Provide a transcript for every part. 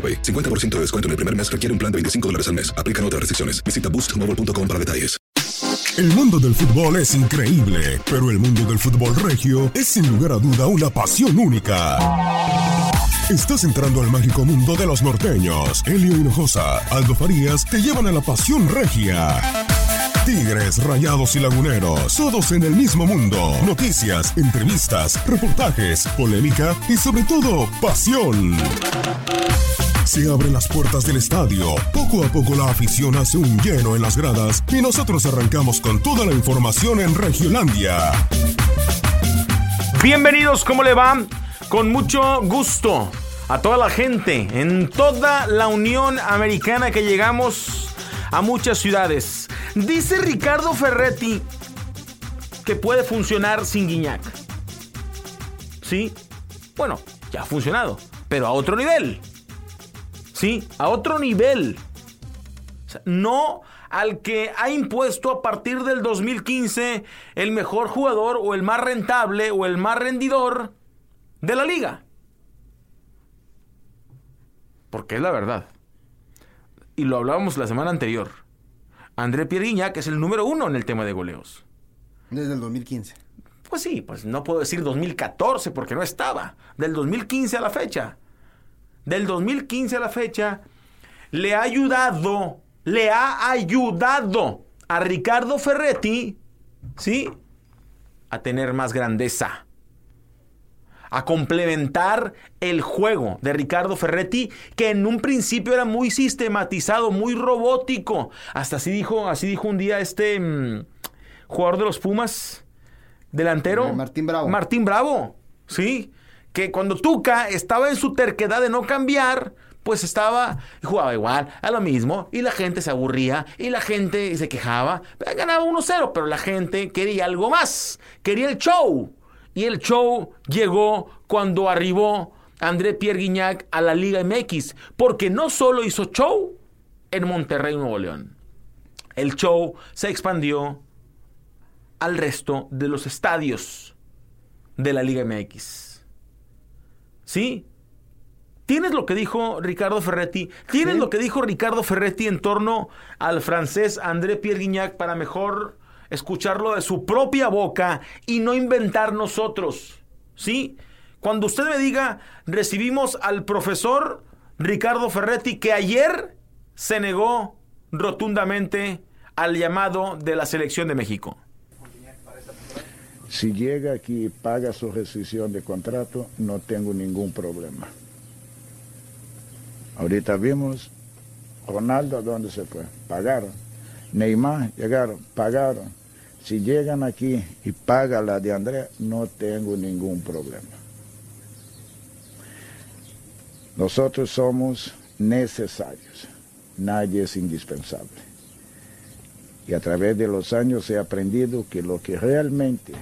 AroPay. 50% de descuento en el primer mes requiere un plan de 25 dólares al mes. Aplican otras restricciones. Visita boostmobile.com para detalles. El mundo del fútbol es increíble, pero el mundo del fútbol regio es sin lugar a duda una pasión única. Estás entrando al mágico mundo de los norteños. Elio Hinojosa, Aldo Farías te llevan a la pasión regia. Tigres, Rayados y Laguneros, todos en el mismo mundo. Noticias, entrevistas, reportajes, polémica y sobre todo, pasión. Se abren las puertas del estadio. Poco a poco la afición hace un lleno en las gradas y nosotros arrancamos con toda la información en Regiolandia. Bienvenidos, ¿cómo le va? Con mucho gusto a toda la gente en toda la Unión Americana que llegamos a muchas ciudades. Dice Ricardo Ferretti que puede funcionar sin Guiñac. ¿Sí? Bueno, ya ha funcionado, pero a otro nivel. ¿Sí? A otro nivel. O sea, no al que ha impuesto a partir del 2015 el mejor jugador o el más rentable o el más rendidor de la liga. Porque es la verdad. Y lo hablábamos la semana anterior. André Pierre que es el número uno en el tema de goleos. Desde el 2015. Pues sí, pues no puedo decir 2014 porque no estaba. Del 2015 a la fecha. Del 2015 a la fecha le ha ayudado, le ha ayudado a Ricardo Ferretti, ¿sí? A tener más grandeza. A complementar el juego de Ricardo Ferretti, que en un principio era muy sistematizado, muy robótico. Hasta así dijo, así dijo un día este mm, jugador de los Pumas, delantero. Martín Bravo. Martín Bravo, sí. Que cuando Tuca estaba en su terquedad de no cambiar, pues estaba, jugaba igual, a lo mismo, y la gente se aburría, y la gente se quejaba, ganaba 1-0, pero la gente quería algo más, quería el show. Y el show llegó cuando arribó André Pierre Guignac a la Liga MX, porque no solo hizo show en Monterrey, Nuevo León, el show se expandió al resto de los estadios de la Liga MX. ¿Sí? ¿Tienes lo que dijo Ricardo Ferretti? ¿Tienes Sí. lo que dijo Ricardo Ferretti en torno al francés André Pierre Guignac para mejor escucharlo de su propia boca y no inventar nosotros? ¿Sí? Cuando usted me diga, recibimos al profesor Ricardo Ferretti que ayer se negó rotundamente al llamado de la selección de México. Si llega aquí y paga su rescisión de contrato, no tengo ningún problema. Ahorita vimos Ronaldo, ¿a dónde se fue? Pagaron. Neymar, llegaron, pagaron. Si llegan aquí y pagan la de Andrea, no tengo ningún problema. Nosotros somos necesarios, nadie es indispensable. Y a través de los años he aprendido que lo que realmente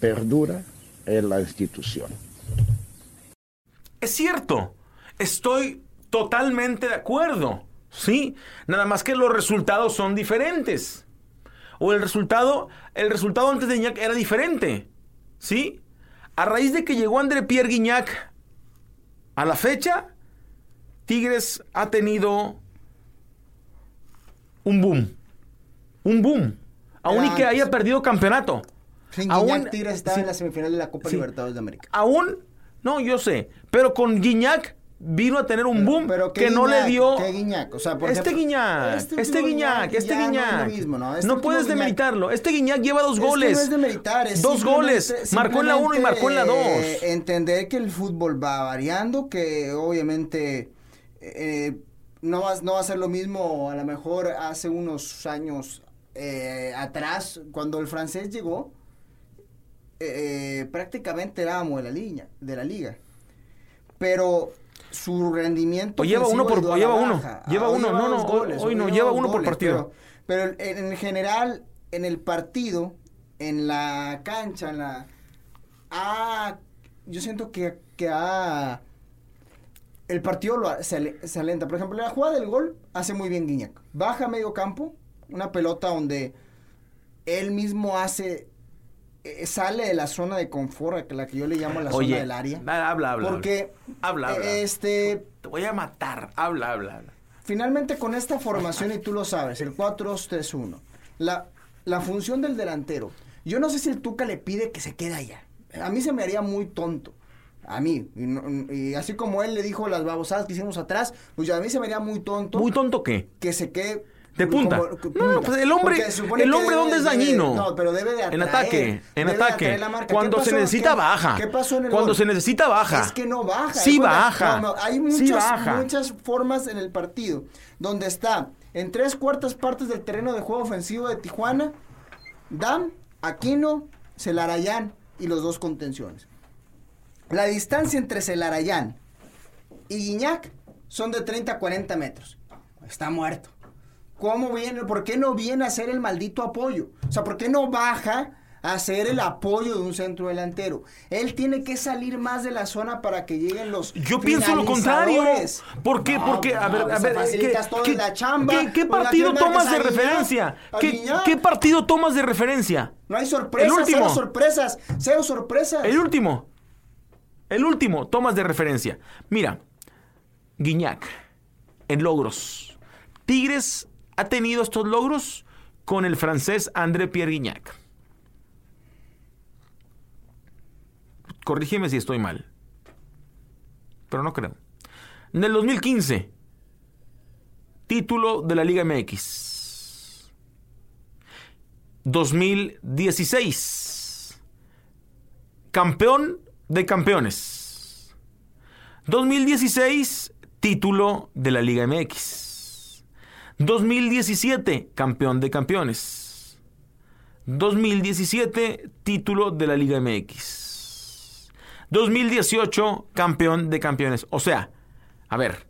perdura es la institución. Es cierto, estoy totalmente de acuerdo, ¿sí? Nada más que los resultados son diferentes. O el resultado, el resultado antes de Guiñac era diferente, ¿sí? A raíz de que llegó André Pierre Guignac a la fecha, Tigres ha tenido un boom. Un boom. Aún y que haya perdido campeonato. Sin Aún- Tigres estaba sí. en la semifinal de la Copa Sí. Libertadores de América. Aún, no, yo sé. Pero con Guiñac vino a tener un boom Pero que ¿qué no le dio. ¿Qué Guiñac? O sea, por este Guiñac, este este, Guiñac, este no Guiñac. mismo, ¿no? Este no puedes demeritarlo. Este Guiñac lleva dos goles. no es dos goles. Marcó en la uno y marcó en la dos. eh, entender que el fútbol va variando, que obviamente eh, no, va, no va a ser lo mismo a lo mejor hace unos años eh, atrás, cuando el francés llegó, eh, prácticamente éramos de la, liga, de la liga. Pero su rendimiento O lleva uno por- o lleva uno. Lleva Ah, uno, no, no, hoy- hoy no, lleva uno por partido. Pero, pero en, en general, en el partido, en la cancha, en la... Ah, yo siento que, que ha... El partido lo, se, se alenta. Por ejemplo, la jugada del gol hace muy bien Guiñac. Baja a medio campo, una pelota donde él mismo hace... eh, sale de la zona de confort, la que yo le llamo la Oye, zona del área. Habla, habla. Porque Habla, habla. eh, este Te voy a matar. Habla, habla, habla. finalmente con esta formación y tú lo sabes, el 4-2-3-1, la la función del delantero. Yo no sé si el Tuca le pide que se quede allá. A mí se me haría muy tonto. A mí, y, no- y así como él le dijo las babosadas que hicimos atrás, pues a mí se me haría muy tonto ¿Muy tonto qué? que se quede De punta. No, pues el hombre- el hombre, ¿dónde es debe- dañino? No, pero debe de En atraer, ataque, en debe ataque. marca. ¿Qué Cuando se necesita, ¿Qué- baja. ¿Qué pasó en el Cuando gol? se necesita, baja. Es que no baja. Sí baja. no, no, hay Sí muchas, baja. muchas formas en el partido donde está en tres cuartas partes del terreno de juego ofensivo de Tijuana, Dam, Aquino, Celarayán y los dos contenciones. La distancia entre Celarayán y Guiñac son de 30 a 40 metros. Está muerto. ¿Cómo viene? ¿Por qué no viene a hacer el maldito apoyo? O sea, ¿por qué no baja a hacer el apoyo de un centro delantero? Él tiene que salir más de la zona para que lleguen los Yo pienso lo contrario. ¿Por qué? No, Porque, a no, ver, a pues, ver, ¿qué, todo qué- la chamba. qué- qué Oiga, partido ¿qué tomas de referencia? ¿A ¿Qué, Guiñac? qué partido tomas de referencia? No hay sorpresas, El último. cero sorpresas, cero sorpresas. El último. El último, tomas de referencia. Mira, Guiñac, en logros. Tigres ha tenido estos logros con el francés André Pierre Guignac. Corrígeme si estoy mal. Pero no creo. En el 2015, título de la Liga MX. 2016, campeón de campeones. 2016, título de la Liga MX. 2017, campeón de campeones. 2017, título de la Liga MX. 2018, campeón de campeones. O sea, a ver,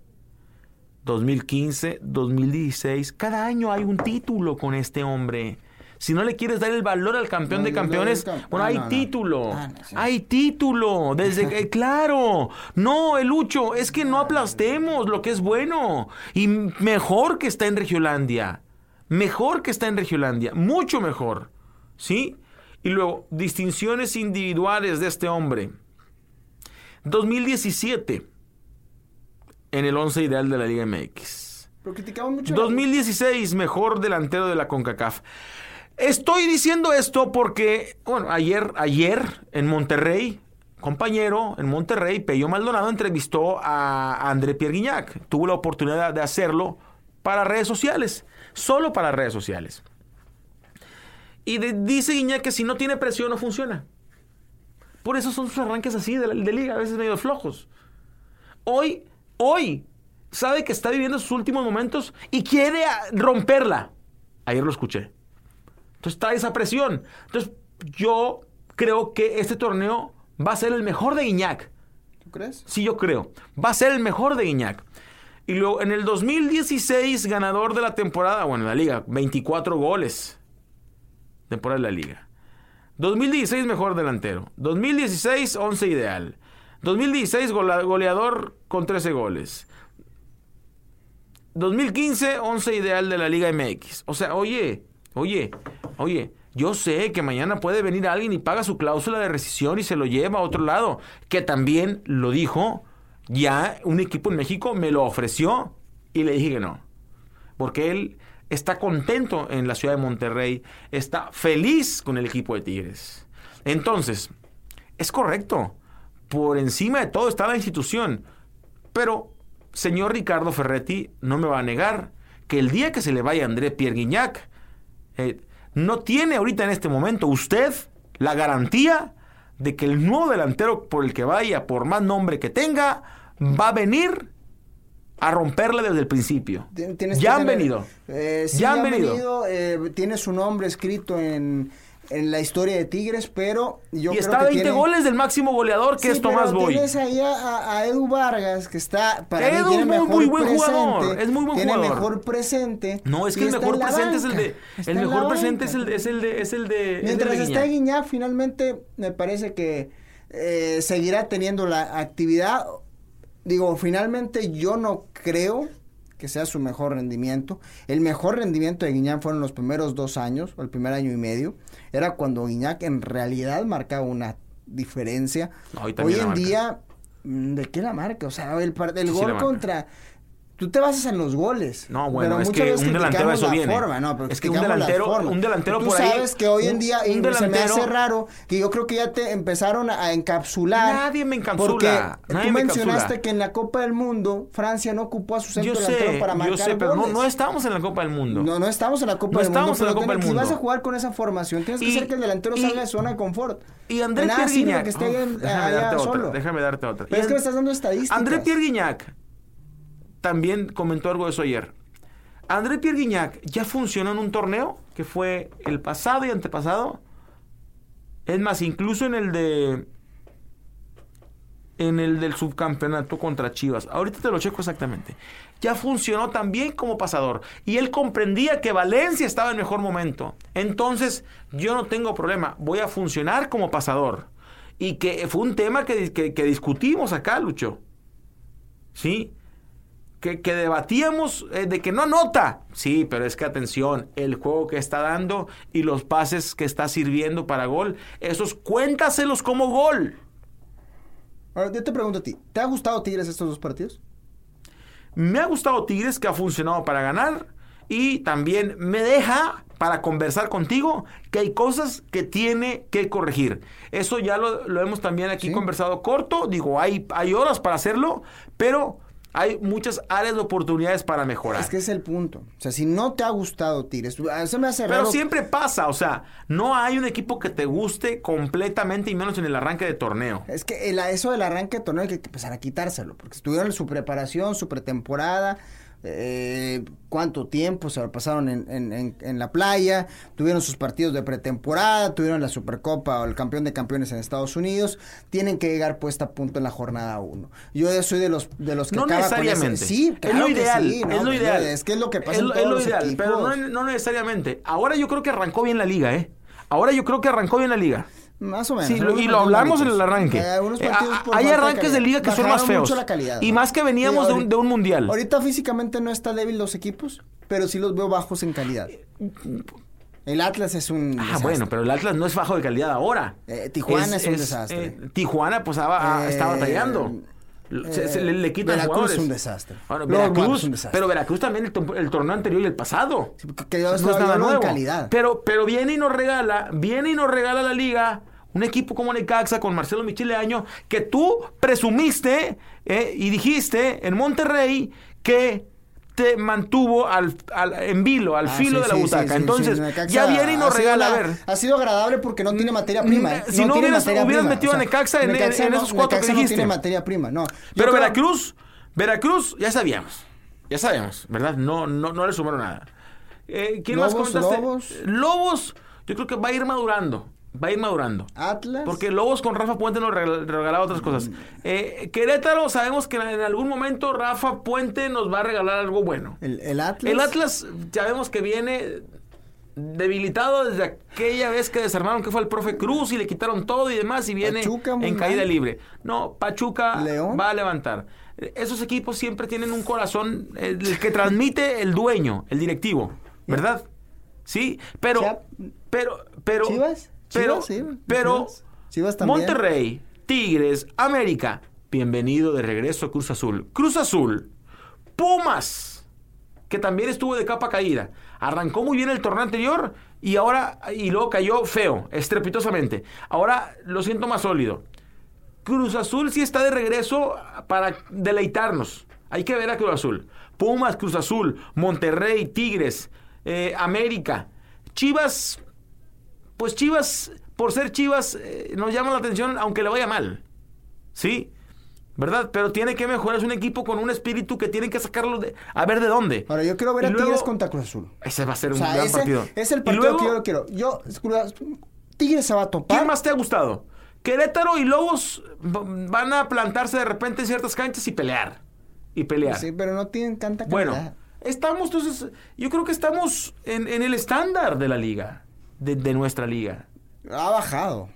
2015, 2016, cada año hay un título con este hombre. Si no le quieres dar el valor al campeón No, de campeones, no, no. bueno, Ah, hay no, no. título. Ah, sí. Hay título. Desde que, claro. No, el Lucho, es que no aplastemos lo que es bueno. Y mejor que está en Regiolandia. Mejor que está en Regiolandia. Mucho mejor. ¿Sí? Y luego, distinciones individuales de este hombre. 2017. En el 11 ideal de la Liga MX. Pero mucho. 2016, mejor delantero de la CONCACAF. Estoy diciendo esto porque, bueno, ayer, ayer en Monterrey, compañero en Monterrey, Pello Maldonado entrevistó a André Pierre Guignac. Tuvo la oportunidad de hacerlo para redes sociales, solo para redes sociales. Y dice Guignac que si no tiene presión no funciona. Por eso son sus arranques así de, de liga, a veces medio flojos. Hoy, hoy, sabe que está viviendo sus últimos momentos y quiere romperla. Ayer lo escuché. Entonces está esa presión. Entonces yo creo que este torneo va a ser el mejor de Guiñac. ¿Tú crees? Sí, yo creo. Va a ser el mejor de Guiñac. Y luego en el 2016, ganador de la temporada, bueno, la liga, 24 goles. Temporada de la liga. 2016, mejor delantero. 2016, 11 ideal. 2016, gola- goleador con 13 goles. 2015, 11 ideal de la Liga MX. O sea, oye, oye, oye, yo sé que mañana puede venir alguien y paga su cláusula de rescisión y se lo lleva a otro lado. Que también lo dijo, ya un equipo en México me lo ofreció y le dije que no. Porque él está contento en la ciudad de Monterrey, está feliz con el equipo de Tigres. Entonces, es correcto. Por encima de todo está la institución. Pero, señor Ricardo Ferretti, no me va a negar que el día que se le vaya André Pierre Guignac, eh, no tiene ahorita en este momento usted la garantía de que el nuevo delantero por el que vaya, por más nombre que tenga, va a venir a romperle desde el principio. Que ya han tener- venido. Eh, sí, ya han venido. eh, tiene su nombre escrito en, en la historia de Tigres, pero yo y creo está a que 20 tiene- goles del máximo goleador que Sí, es Tomás pero Boy. Tienes ahí a, a- a Edu Vargas, que está para mí Edu tiene es muy- mejor muy buen presente, jugador, es muy buen tiene jugador. mejor presente. No, es que el mejor presente es el de. está El mejor presente es el, es el de. Es el de. el Mientras de está. Guiñac, finalmente me parece que eh, seguirá teniendo la actividad. Digo, finalmente yo no creo que sea su mejor rendimiento. El mejor rendimiento de Guiñac fueron los primeros dos años, o el primer año y medio. Era cuando Guiñac en realidad marcaba una diferencia. No, hoy en día, mm, ¿de qué la marca? O sea, el, el Sí, gol contra... Tú te basas en los goles. No, bueno, pero es muchas que veces un delantero eso viene. forma, no, pero Es que un delantero- un delantero Tú por ahí- sabes que hoy en un- día un y se me hace raro que yo creo que ya te empezaron a encapsular. Nadie me encapsula, Porque nadie tú me mencionaste encapsula. que en la Copa del Mundo Francia no ocupó a su centro Yo delantero sé, para marcar yo sé, pero no, no estamos en la Copa del Mundo. No, no estamos en la Copa No del estamos Mundo. en la Copa del tienes- Si vas Mundo. a jugar con esa formación, tienes que hacer que el delantero salga de zona de confort. Y André Pierre Guignac. déjame darte otra, déjame darte otra. Pero es que me estás dando estadísticas. André Pierre Guignac también comentó algo de eso ayer. André Pierre Guignac ya funcionó en un torneo que fue el pasado y antepasado. Es más, incluso en el de. En el del subcampeonato contra Chivas. Ahorita te lo checo exactamente. Ya funcionó también como pasador. Y él comprendía que Valencia estaba en mejor momento. Entonces, yo no tengo problema. Voy a funcionar como pasador. Y que fue un tema que, que- que discutimos acá, Lucho. ¿Sí? Que, que debatíamos eh, de que no anota. Sí, pero es que atención, el juego que está dando y los pases que está sirviendo para gol, esos cuéntaselos como gol. Ahora, yo te pregunto a ti, ¿te ha gustado Tigres estos dos partidos? Me ha gustado Tigres que ha funcionado para ganar y también me deja para conversar contigo que hay cosas que tiene que corregir. Eso ya lo, lo hemos también aquí Sí. conversado corto, digo, hay, hay horas para hacerlo, pero hay muchas áreas de oportunidades para mejorar. Es que es el punto. O sea, si no te ha gustado Tigres, tú- a- se me hace Pero raro. siempre pasa, o sea, no hay un equipo que te guste completamente y menos en el arranque de torneo. Es que el- eso del arranque de torneo hay que empezar a quitárselo, porque estuvieron en su preparación, su pretemporada, eh, cuánto tiempo se pasaron en, en- en- en la playa, tuvieron sus partidos de pretemporada, tuvieron la Supercopa o el campeón de campeones en Estados Unidos, tienen que llegar puesta a punto en la jornada 1. Yo ya soy de los de los que No acaba con ese- necesariamente. Sí, es claro lo que ideal. sí, no, es lo ideal. Es que es lo que pasa Es en lo- todos es lo los ideal, equipos. pero no, no necesariamente. Ahora yo creo que arrancó bien la liga, ¿eh? Ahora yo creo que arrancó bien la liga. Más o menos. Sí, y lo hablamos en el arranque. Eh, Eh, hay de arranques de liga que son más feos. mucho la calidad, Y ¿no? más que veníamos Sí, de un- de un mundial. Ahorita físicamente no está débil los equipos, pero sí los veo bajos en calidad. El Atlas es un Ah, desastre. bueno, pero el Atlas no es bajo de calidad ahora. Eh, Tijuana es un desastre. eh, Tijuana, pues, Eh, está batallando. Se- se le, le quitan Veracruz jugadores. es un desastre. Bueno, Luego, Veracruz, es un desastre. pero Veracruz también el, torneo anterior y el pasado. porque que No es nada calidad. Pero, pero viene y nos regala, viene y nos regala la liga. Un equipo como Necaxa con Marcelo Michileaño, que tú presumiste eh, y dijiste en Monterrey que te mantuvo al, al- en vilo, al Ah, filo sí, de la sí, butaca. sí, Entonces, ya viene y nos regala, a ver. Ha sido agradable porque no tiene materia prima. ¿eh? Si no tiene hubieras- materia hubieras prima. metido a Necaxa en- no- esos cuatro que Necaxa no dijiste. tiene materia prima, no. Yo Pero creo- Veracruz, Veracruz, ya sabíamos. Ya sabíamos, ¿verdad? No, no, no le sumaron nada. Eh, ¿Quién más comentaste? Lobos. Lobos, yo creo que va a ir madurando. Va a ir madurando. Atlas. Porque Lobos con Rafa Puente nos regal- regalaba otras cosas. Eh, Querétaro, sabemos que en algún momento Rafa Puente nos va a regalar algo bueno. El, el Atlas. El Atlas, sabemos que viene debilitado desde aquella vez que desarmaron que fue el profe Cruz y le quitaron todo y demás y viene Pachuca, en caída mal. libre. No, Pachuca León. va a levantar. Esos equipos siempre tienen un corazón el que transmite el dueño, el directivo, ¿verdad? Sí, pero pero pero Chivas. Pero Chivas, sí, pero Chivas. Chivas también. Monterrey, Tigres, América, bienvenido de regreso a Cruz Azul. Cruz Azul, Pumas, que también estuvo de capa caída. Arrancó muy bien el torneo anterior y ahora y luego cayó feo, estrepitosamente. Ahora lo siento más sólido. Cruz Azul sí está de regreso para deleitarnos. Hay que ver a Cruz Azul. Pumas, Cruz Azul, Monterrey, Tigres, eh, América. Chivas, pues Chivas, por ser Chivas, eh, nos llama la atención aunque le vaya mal. ¿Sí? ¿Verdad? Pero tiene que mejorar. Es un equipo con un espíritu que tiene que sacarlo de... A ver de dónde. Ahora, yo quiero ver Y a luego- Tigres contra Cruz Azul. Ese va a ser O un sea, gran ese partido. es el partido luego, que yo lo quiero. Yo, Tigres se va a topar. ¿Quién más te ha gustado? Querétaro y Lobos van a plantarse de repente en ciertas canchas y pelear. Y pelear. Sí, pero no tienen tanta Bueno, calidad. estamos entonces, yo creo que estamos en, en el estándar de la liga, de, de nuestra liga. Ha bajado.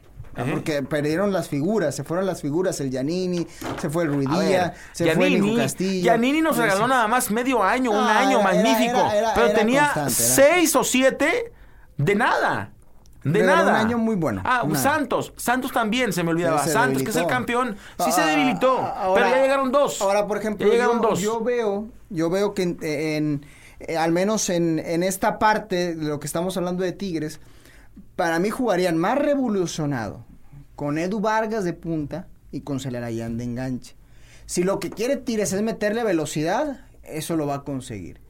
Porque perdieron las figuras, se fueron las figuras, el Giannini, se fue el Ruidía, se fue el Giannini, Castillo. Giannini nos regaló nada más medio año, un Ah, año era- magnífico, era- era- pero tenía seis o siete de nada. De nada. un año muy bueno, Ah, nada. Santos. Santos también se me olvidaba. Se Santos, que es el campeón. Sí se Ah, debilitó. ahora- pero ya llegaron dos. Ahora, por ejemplo, ya llegaron yo, dos. yo veo, yo veo que en, en- eh, al menos en, en esta parte de lo que estamos hablando de Tigres, para mí jugarían más revolucionado con Edu Vargas de punta y con Celarayán de enganche. Si lo que quiere Tigres es meterle velocidad, eso lo va a conseguir.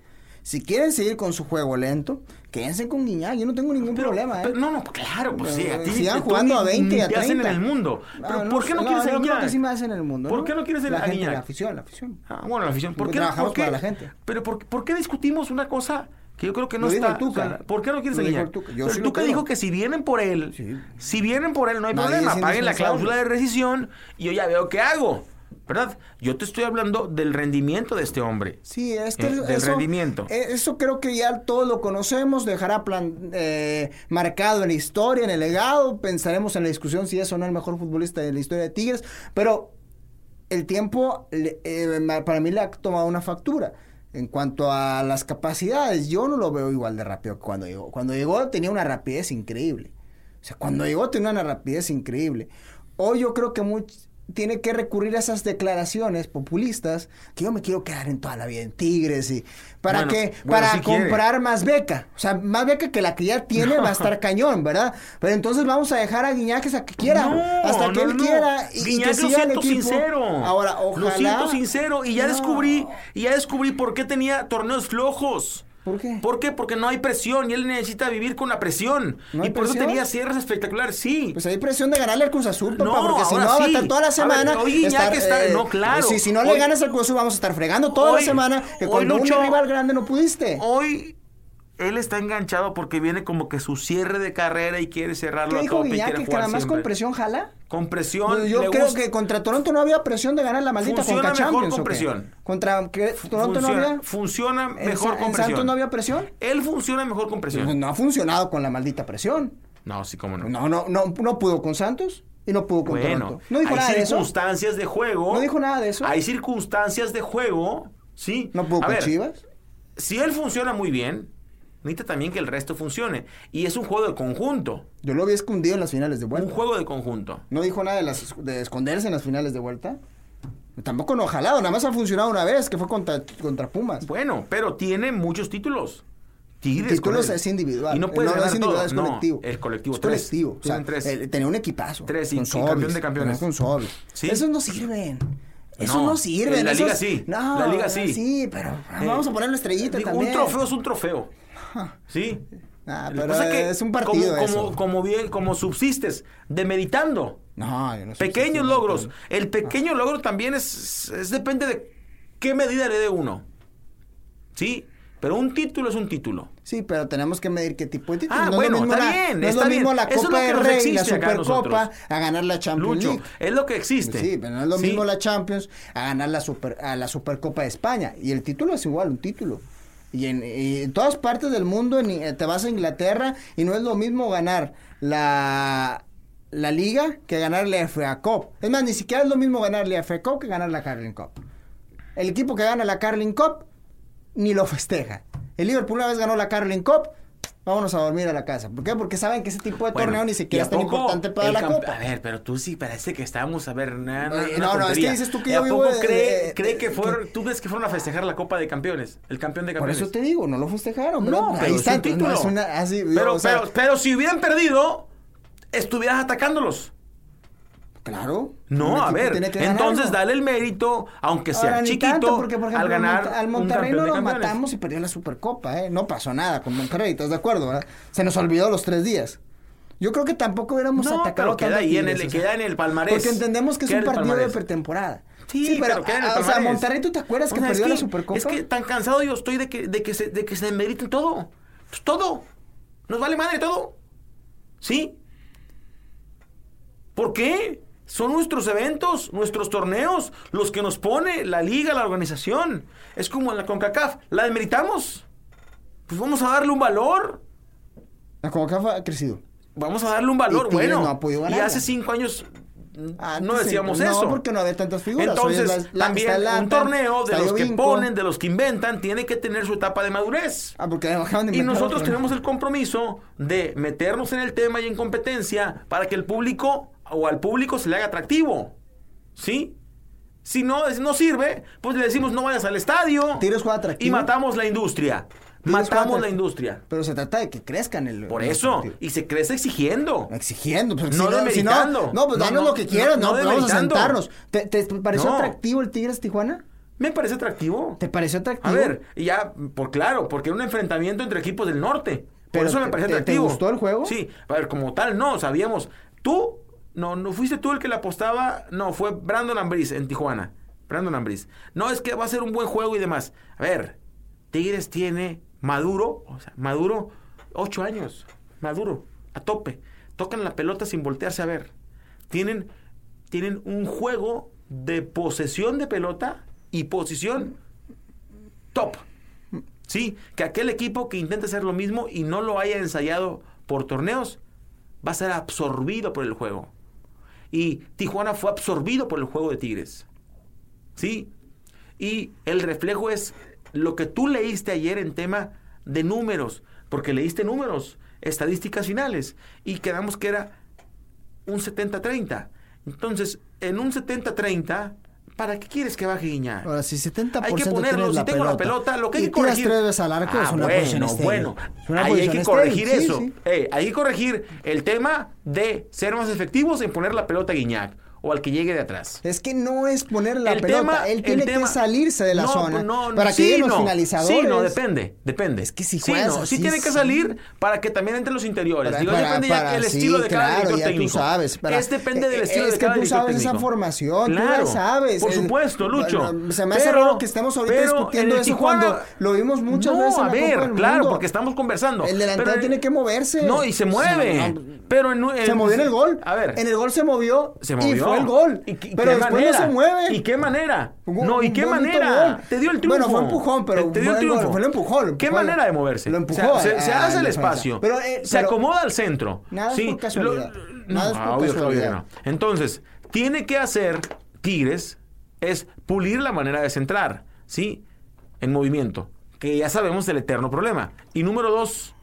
Si quieren seguir con su juego lento, quédense con Guiñac, yo no tengo ningún Pero- problema, ¿eh? pero no, no, claro, pues sí, a ti Sigan jugando a 20 y a ni te hacen 30. en el mundo. Pero ¿por qué no, quieres a yo creo Guiñac? que sí me hacen en el mundo. ¿Por ¿no? qué no quieres la a gente, Guiñac? La afición, la afición. Ah, bueno, la afición. ¿Por qué, trabajamos por qué- para la gente. Pero por, ¿por qué discutimos una cosa que yo creo que no Lo dijo está? el Tuca. o sea, ¿Por qué no quieres Lo a Guiñac? el Tuca. Yo O sea, sí el lo Tuca dijo que si vienen por él, Sí. si vienen por él, no hay Nadie problema. Paguen la cláusula de rescisión y yo ya veo qué hago. ¿Verdad? Yo te estoy hablando del rendimiento de este hombre. Sí, es que Eh, del eso, rendimiento. eh, eso creo que ya todos lo conocemos, dejará plan- eh, marcado en la historia, en el legado, pensaremos en la discusión si es o no el mejor futbolista de la historia de Tigres, pero el tiempo eh, para mí le ha tomado una factura. En cuanto a las capacidades, yo no lo veo igual de rápido que cuando llegó. Cuando llegó tenía una rapidez increíble. O sea, cuando llegó tenía una rapidez increíble. Hoy yo creo que much- tiene que recurrir a esas declaraciones populistas que yo me quiero quedar en toda la vida en Tigres y para Bueno, que bueno, para sí quiere. comprar más beca, o sea, más beca que la que ya tiene va a estar cañón, ¿verdad? Pero entonces vamos a dejar a Guiñac hasta que quiera, No, hasta que no, él quiera y, que lo el siento equipo. sincero. Ahora, ojalá Lo siento sincero. Y ya descubrí, y ya descubrí por qué tenía torneos flojos. ¿Por qué? ¿Por qué? Porque no hay presión y él necesita vivir con la presión. ¿No hay y por eso tenía cierres espectaculares, sí. Pues hay presión de ganarle al Cruz Azul, papá, No, porque si no ahora va a sí. estar toda la ver, semana. hoy está- no, claro. Si, si no Hoy- le ganas al Cruz Azul, vamos a estar fregando toda Hoy- la semana. Que hoy cuando luchó- un rival grande no pudiste. Hoy él está enganchado porque viene como que su cierre de carrera y quiere cerrarlo ¿Qué a dijo tope y Guiñac? quiere Que con presión jala. Con presión. Yo creo gusta- que contra Toronto no había presión de ganar la maldita Funciona Conca mejor con presión. Contra que Toronto no había. funciona ¿En, mejor Sa- con en presión. Santos no había presión? Él funciona mejor con presión. Pues no ha funcionado con la maldita presión. No, sí, cómo no. No, no, no, no pudo con Santos y no pudo con Bueno, Toronto. No dijo hay nada de eso. circunstancias de juego. No dijo nada de eso. Hay circunstancias de juego, sí. No pudo A con ver, Chivas. Si él funciona muy bien, necesita también que el resto funcione. Y es un juego de conjunto. Yo lo había escondido en las finales de Un vuelta. juego de conjunto. No dijo nada de, las, de esconderse en las finales de vuelta. Tampoco no jalado, nada más ha funcionado una vez, que fue contra, contra Pumas. Bueno, pero tiene muchos títulos. Tigres. Títulos es individual. Y no puedes no, no es individual, todo. es No, colectivo. el colectivo, Es tres. colectivo. O sea, tres. tenía un equipazo. Tres y- con campeón de campeones. Con Sobis. Sí. Esos no sirven. Esos No, no, sirven. en la esos- liga sí. No, La liga sí. Sí, pero Eh, vamos a poner una estrellita digo, también. Un trofeo es un trofeo. Sí. Ah, pero pasa que es un partido como, eso. como, como bien, como subsistes, demeritando. No, yo no sé Pequeños logros. El pequeño logro también es, es depende de ¿Qué medida le dé uno? ¿Sí? Pero un título es un título. Sí, pero tenemos que medir qué tipo de título. Ah, no bueno, es lo mismo está la, bien, no es está lo mismo bien. la es Copa del Rey, la Supercopa, a ganar la Champions Lucho, League. es lo que existe. Sí, pero no es lo Sí. mismo la Champions a ganar la super a la Supercopa de España y el título es igual un título. Y en, todas partes del mundo eh, te vas a Inglaterra y no es lo mismo ganar la la liga que ganar la FA Cup. Es más, ni siquiera es lo mismo ganar la FA Cup que ganar la Carling Cup. El equipo que gana la Carling Cup ni lo festeja. El Liverpool una vez ganó la Carling Cup, vámonos a dormir a la casa. ¿Por qué? Porque saben que ese tipo de Bueno, torneo ni ¿y siquiera es tan importante para el la Copa. A ver, pero tú sí parece que estábamos a ver nada. Eh, no, no, es que dices tú que ¿Y yo a vivo poco de- cree, de- cree que fueron, tú ves que fueron a festejar la Copa de Campeones, el campeón de Por campeones? eso te digo, no lo festejaron. No, ahí es está. un título. no es una- así, pero, o sea, pero, pero si hubieran perdido, estuvieras atacándolos. Claro. No, a ver, entonces dale el mérito, aunque sea Ahora, chiquito, tanto, porque, por ejemplo, al ganar al Monterrey no lo matamos y perdió la Supercopa, ¿eh? No pasó nada con Monterrey, ¿estás de acuerdo? verdad? Se nos olvidó los tres días. Yo creo que tampoco hubiéramos No, atacado pero queda ahí en el- queda en el palmarés. Porque entendemos que es un partido de pretemporada. Sí, pero queda en el ah, O sea. Monterrey, ¿tú te acuerdas que O sea, perdió es la Supercopa? Es que tan cansado yo estoy de que, de que, se, de que se meriten todo. Pues todo. Nos vale madre todo. ¿Sí? ¿Por qué? Son nuestros eventos, nuestros torneos, los que nos pone la liga, la organización. Es como en la CONCACAF. ¿La demeritamos? Pues vamos a darle un valor. La CONCACAF ha crecido. Vamos a darle un valor. Y Bueno, no ha podido y hace cinco años Antes no decíamos no, eso. porque no había tantas figuras. Entonces, es la- la- también un torneo de los que Vinco. ponen, de los que inventan, tiene que tener su etapa de madurez. Ah, porque de Y nosotros otro. tenemos el compromiso de meternos en el tema y en competencia para que el público o al público se le haga atractivo. ¿Sí? Si no, no sirve, pues le decimos no vayas al estadio. Tigres juega atractivo. Y matamos la industria. Matamos la atractivo. industria. Pero se trata de que crezcan el. Por el eso. Y se crece exigiendo. Exigiendo, pues, No si no, si no, pues No, danos lo que quieras, no, vamos a sentarnos. ¿Te, te pareció atractivo el Tigres Tijuana? Me parece atractivo. ¿Te pareció atractivo? A ver, y ya, por claro, porque era un enfrentamiento entre equipos del norte. Por Pero eso me parece te- te atractivo. gustó el juego? Sí, a ver, como tal, no, sabíamos. Tú, no, no fuiste tú el que le apostaba, no, fue Brandon Ambriz en Tijuana. Brandon Ambriz. No, es que va a ser un buen juego y demás. A ver, Tigres tiene Maduro, o sea, Maduro, ocho años, Maduro, a tope. Tocan la pelota sin voltearse a ver. Tienen, tienen un juego de posesión de pelota y posición top. Sí, que aquel equipo que intenta hacer lo mismo y no lo haya ensayado por torneos, va a ser absorbido por el juego. Y Tijuana fue absorbido por el juego de Tigres. ¿Sí? Y el reflejo es lo que tú leíste ayer en tema de números, porque leíste números, estadísticas finales, y quedamos que era un 70-30. Entonces, en un 70-30, ¿para qué quieres que baje Guiñac? Ahora, si 70% Hay que ponerlo, si tengo la pelota lo que hay que corregir. tres veces al arco, Ah, es una bueno, bueno. Es una Ahí hay que corregir eso. sí. Eh, hay que corregir el tema de ser más efectivos en poner la pelota a Guiñac o al que llegue de atrás. Es que no es poner la El pelota, tema- él el tiene que salirse de la No, zona pues no, para que lleguen los no. finalizadores. Sí, no, depende, depende. Es que si sí, no, sí así, tiene que salir para que también entren los interiores. Para- Digo, para- depende ya para- el sí, estilo de cada claro, director ya técnico. Tú sabes, es depende del eh, estilo es de que cada tú director sabes esa formación, tú Claro, ya sabes. Por Eh, supuesto, Lucho. se me hace Pero- raro que estemos ahorita pero discutiendo en el eso Tijuana- cuando lo vimos muchas no, veces en a la ver, Copa del claro, Mundo. porque estamos conversando. El delantero Pero- tiene que moverse. No, y se mueve. No, pero en- se movió en el gol. A ver. En el gol se movió. Se movió. Fue el gol. ¿Y qué- pero qué después manera? no se mueve. ¿Y qué manera? No, ¿y qué manera? gol. Te dio el triunfo. Bueno, fue empujón, pero Te, dio el triunfo. fue el empujón, ¿Qué manera de moverse? Lo empujó O sea, se, a- se a hace el espacio. Pero, eh, se pero- acomoda al centro. Nada es sí, por casualidad. lo- Nada es por no, obvio, casualidad. obvio que no. Entonces, tiene que hacer Tigres es pulir la manera de centrar, ¿sí? En movimiento. Que ya sabemos el eterno problema. Y número dos,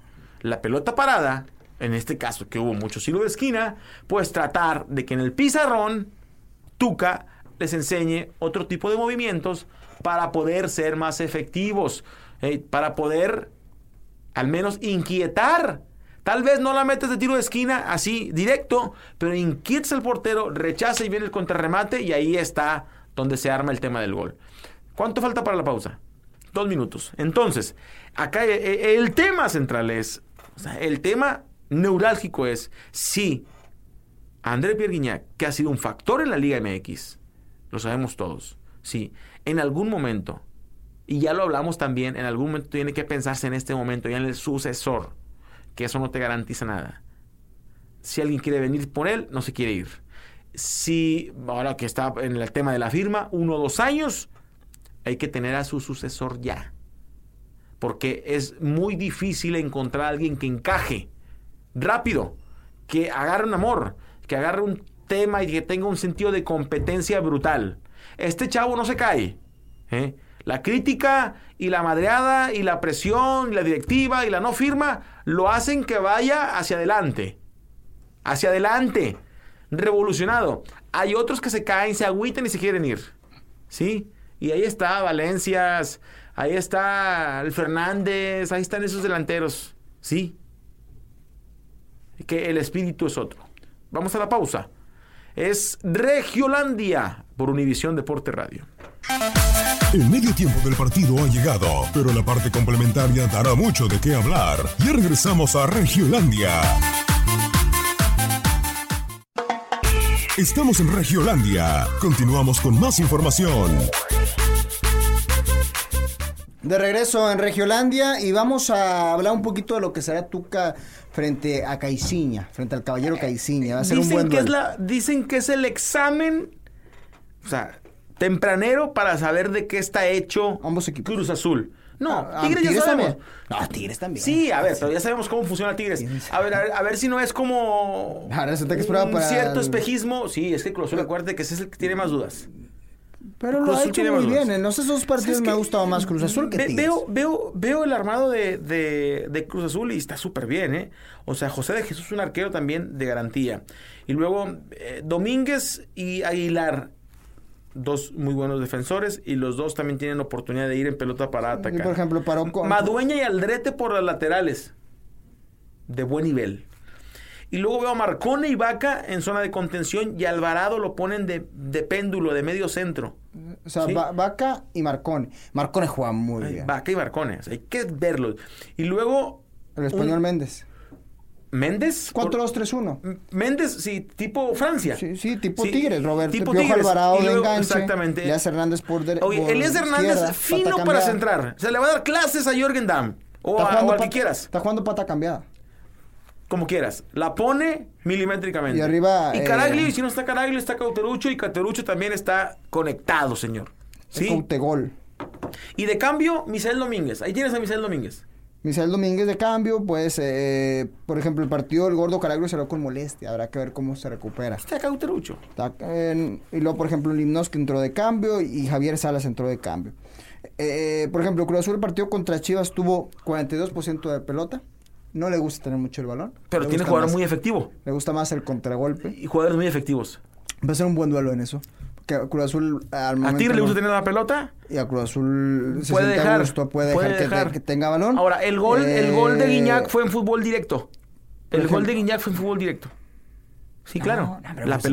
la pelota parada, en este caso que hubo mucho hilo de esquina, pues tratar de que en el pizarrón Tuca les enseñe otro tipo de movimientos para poder ser más efectivos, eh, para poder al menos inquietar. Tal vez no la metes de tiro de esquina así directo, pero inquietas al portero, rechaza y viene el contrarremate y ahí está donde se arma el tema del gol. ¿Cuánto falta para la pausa? Dos minutos. Entonces, acá eh, eh, el tema central es, el tema neurálgico es si André Pierre que ha sido un factor en la Liga MX, lo sabemos todos, sí, en algún momento, y ya lo hablamos también, en algún momento tiene que pensarse en este momento, ya en el sucesor, que eso no te garantiza nada. Si alguien quiere venir por él, no se quiere ir. Si, ahora que está en el tema de la firma, uno o dos años, hay que tener a su sucesor ya. Porque es muy difícil encontrar a alguien que encaje rápido, que agarre un amor, que agarre un tema y que tenga un sentido de competencia brutal. Este chavo no se cae. ¿eh? La crítica y la madreada y la presión y la directiva y la no firma lo hacen que vaya hacia adelante. Hacia adelante. Revolucionado. Hay otros que se caen, se agüitan y se quieren ir. ¿Sí? Y ahí está Valencias, ahí está el Fernández, ahí están esos delanteros. ¿Sí? Que el espíritu es otro. Vamos a la pausa. Es Regiolandia por Univisión Deporte Radio. El medio tiempo del partido ha llegado, pero la parte complementaria dará mucho de qué hablar. Ya regresamos a Regiolandia. Estamos en Regiolandia. Continuamos con más información. De regreso en Regiolandia y vamos a hablar un poquito de lo que será Tuca frente a Caiciña, frente al caballero Caiciña. Va a ser dicen un buen que es la, Dicen que es el examen, o sea, tempranero para saber de qué está hecho Ambos equipos. Cruz Azul. No, Ah, Tigres, ya sabemos. también. No, Tigres también. Sí, a ver, pero ya sabemos cómo funciona Tigres. A ver, a ver, a ver si no es como Ahora resulta que es prueba un para cierto espejismo. Sí, es que Cruz Azul, acuérdate que ese es el que tiene más dudas. Pero Cruz lo ha hecho tiene muy bien. En los esos partidos ¿Sabes me ha gustado más Cruz Azul que Ve-. Veo, veo, veo el armado de, de- de Cruz Azul y está súper bien, ¿eh? O sea, José de Jesús, un arquero también de garantía. Y luego eh, Domínguez y Aguilar, dos muy buenos defensores, y los dos también tienen oportunidad de ir en pelota para Y, atacar. por ejemplo, paró con... Madueña y Aldrete por las laterales. De buen nivel. Y luego veo a Marcone y Vaca en zona de contención y Alvarado lo ponen de, de péndulo, de medio centro. O sea, Sí. Vaca y Marcone. Marcone juega muy Ay, bien. Vaca y Marcone. o sea, hay que verlos. Y luego. El español un- Méndez. Méndez. por- 4-2-3-1. M- Méndez, sí, tipo Francia. Sí, sí, tipo Sí, Tigres, Roberto tipo Piojo Tigres. Alvarado Y de luego- enganche. Exactamente. Elías Hernández por derecha. Oye, Elías Hernández, fino para centrar. Se le va a dar clases a Jürgen Damm. O, a- o al que quieras. Está jugando pata cambiada. Como quieras. La pone milimétricamente. Y arriba, Y eh, Caraglio, y si no está Caraglio, está Cauterucho. Y Cauterucho también está conectado, señor. Sí. ¿Sí? gol. Y de cambio, Misael Domínguez. Ahí tienes a Misael Domínguez. Misael Domínguez de cambio, pues, eh, por ejemplo, el partido del Gordo Caraglio se lo con molestia. Habrá que ver cómo se recupera. Está Cauterucho. Está y luego, por ejemplo, Limnoski entró de cambio y Javier Salas entró de cambio. Eh, por ejemplo, Cruz Azul el partido contra Chivas tuvo 42% de pelota. No le gusta tener mucho el balón. Pero tiene jugador más- muy efectivo. Le gusta más el contragolpe. Y jugadores muy efectivos. Va a ser un buen duelo en eso. Que a Cruz Azul al ¿A momento Tigre le gusta tener la pelota? Y a Cruz Azul se Puede a dejar, gusto, puede, puede dejar, que te- dejar. Que, tenga balón. Ahora, el gol, el gol de Eh, Guiñac fue en fútbol directo. El gol de. Guiñac fue en fútbol directo. Sí, claro. no, la pues si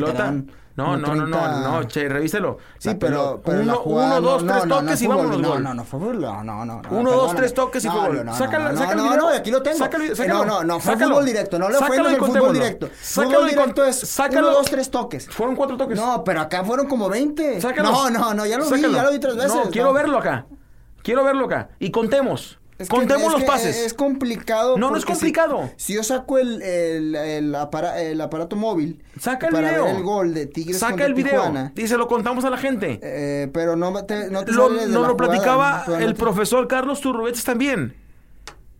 dan No, como no, no, no, 30. no, che, revíselo. Sí, La pero, pero uno, jugada, uno, dos, no, tres no, no, toques y fútbol, vámonos, no. No, no, fútbol, no, no, no. Uno, dos, tres toques y no, fue gol. no, no, Sácalo, no, sácalo no, no, no, aquí lo tengo. Sácalo, Eh, sácalo. No, no, no, fue Sácalo. fútbol directo, no le fue el y fútbol directo. Sácalo fútbol y directo es sácalo. uno, dos, tres toques. Fueron cuatro toques. No, pero acá fueron como 20. Sácalo. No, no, no, ya lo vi, ya lo vi tres veces. No, quiero no. verlo acá. Quiero verlo acá. Y contemos. Es que- contemos es los que pases. Es complicado. No, no es si- complicado. Si, yo saco el, el, el, apara- el aparato móvil Saca el para video. ver el gol de Tigres Saca el video. Tijuana, Y se lo contamos a la gente. eh, pero no te, no te Lo- nos lo jugada, platicaba no el profesor Carlos Turrubetes también.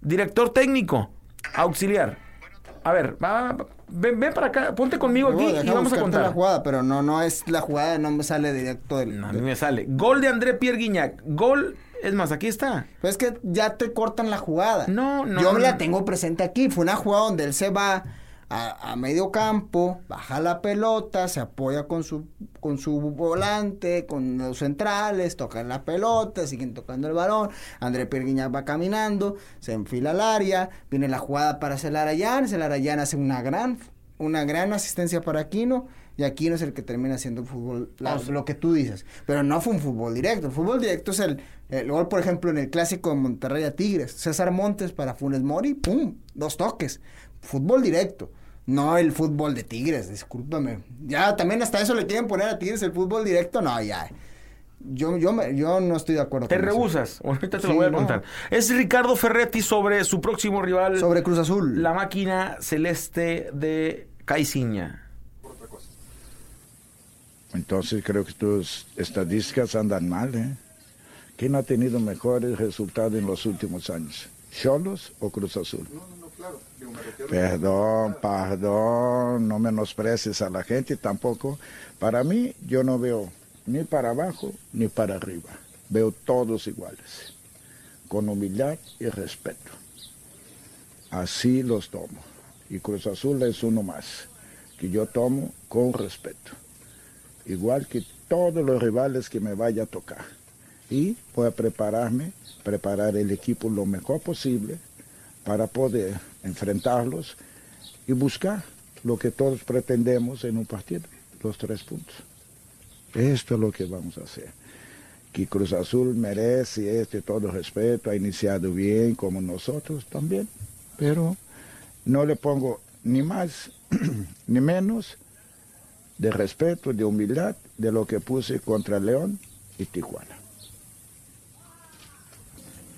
Director técnico, auxiliar. A ver, va, ven, ven para acá, ponte conmigo aquí y vamos a contar. la jugada, pero no, no es la jugada, no me sale directo del. No, a mí me sale. Gol de André Pierre Guignac. Gol, es más, aquí está. Pero es que ya te cortan la jugada. No, no, Yo no, la no. tengo presente aquí. Fue una jugada donde él se va a, a medio campo, baja la pelota, se apoya con su, con su volante, con los centrales, tocan la pelota, siguen tocando el balón. André Perguiñac va caminando, se enfila al área, viene la jugada para Celarayán, Celarayán hace una gran, una gran asistencia para Aquino. Y Aquino es el que termina haciendo fútbol, la- sea- lo que tú dices. Pero no fue un fútbol directo. El fútbol directo es el, el gol, por ejemplo, en el clásico de Monterrey a Tigres. César Montes para Funes Mori, ¡pum! Dos toques. Fútbol directo. No el fútbol de Tigres, discúlpame. Ya también hasta eso le quieren poner a Tigres el fútbol directo. No, ya. Yo, yo, me- yo no estoy de acuerdo Te con eso. rehusas. Ahorita te lo voy a no. contar. Es Ricardo Ferretti sobre su próximo rival. Sobre Cruz Azul. La máquina celeste de Caiciña. Entonces creo que tus estadísticas andan mal. ¿eh? ¿Quién ha tenido mejores resultados en los últimos años? ¿Cholos o Cruz Azul? Perdón, perdón, no menosprecies a la gente tampoco. Para mí, yo no veo ni para abajo ni para arriba. Veo todos iguales, con humildad y respeto. Así los tomo. Y Cruz Azul es uno más, que yo tomo con respeto. Igual que todos los rivales que me vaya a tocar. Y voy a prepararme, preparar el equipo lo mejor posible para poder enfrentarlos y buscar lo que todos pretendemos en un partido, los tres puntos. Esto es lo que vamos a hacer. Que Cruz Azul merece este todo respeto, ha iniciado bien como nosotros también, pero no le pongo ni más ni menos de respeto, de humildad, de lo que puse contra León y Tijuana.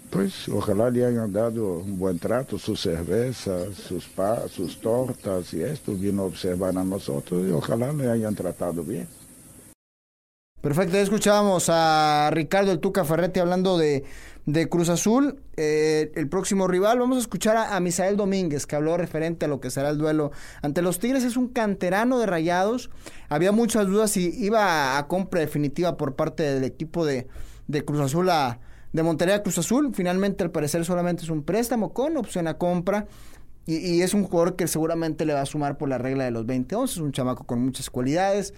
Pues ojalá le hayan dado un buen trato, sus cervezas, sus, pa, sus tortas y esto, vino a observar a nosotros y ojalá le hayan tratado bien. Perfecto, escuchábamos a Ricardo el Tuca Ferretti hablando de, de Cruz Azul. Eh, el próximo rival, vamos a escuchar a, Misael Domínguez, que habló referente a lo que será el duelo ante los Tigres. Es un canterano de rayados. Había muchas dudas si iba a, compra definitiva por parte del equipo de, de Cruz Azul a, de Monterrey a Cruz Azul. Finalmente, al parecer, solamente es un préstamo con opción a compra. Y, y es un jugador que seguramente le va a sumar por la regla de los 20 11 Es un chamaco con muchas cualidades.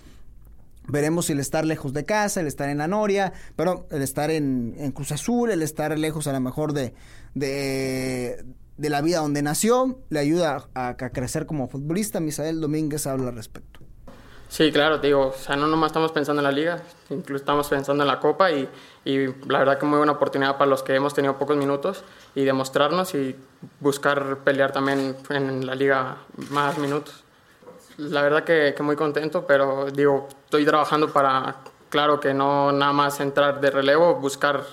Veremos si el estar lejos de casa, el estar en la Noria, pero el estar en, en Cruz Azul, el estar lejos a lo mejor de, de, la vida donde nació, le ayuda a, crecer como futbolista. Misael Domínguez habla al respecto. Sí, claro, digo, o sea, no nomás estamos pensando en la liga, incluso estamos pensando en la copa y, y la verdad que muy buena oportunidad para los que hemos tenido pocos minutos y demostrarnos y buscar pelear también en la liga más minutos. La verdad que, que muy contento, pero digo, estoy trabajando para, claro que no nada más entrar de relevo, buscar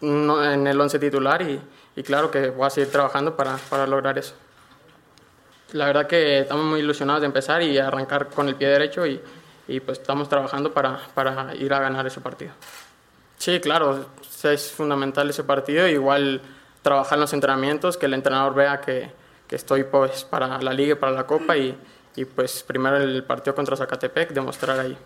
no, en el once titular y, y claro que voy a seguir trabajando para, para lograr eso. La verdad que estamos muy ilusionados de empezar y arrancar con el pie derecho y, y pues estamos trabajando para, para ir a ganar ese partido. Sí, claro, es fundamental ese partido, igual trabajar en los entrenamientos, que el entrenador vea que, que estoy pues para la liga y para la copa y, y pues primero el partido contra Zacatepec, demostrar ahí.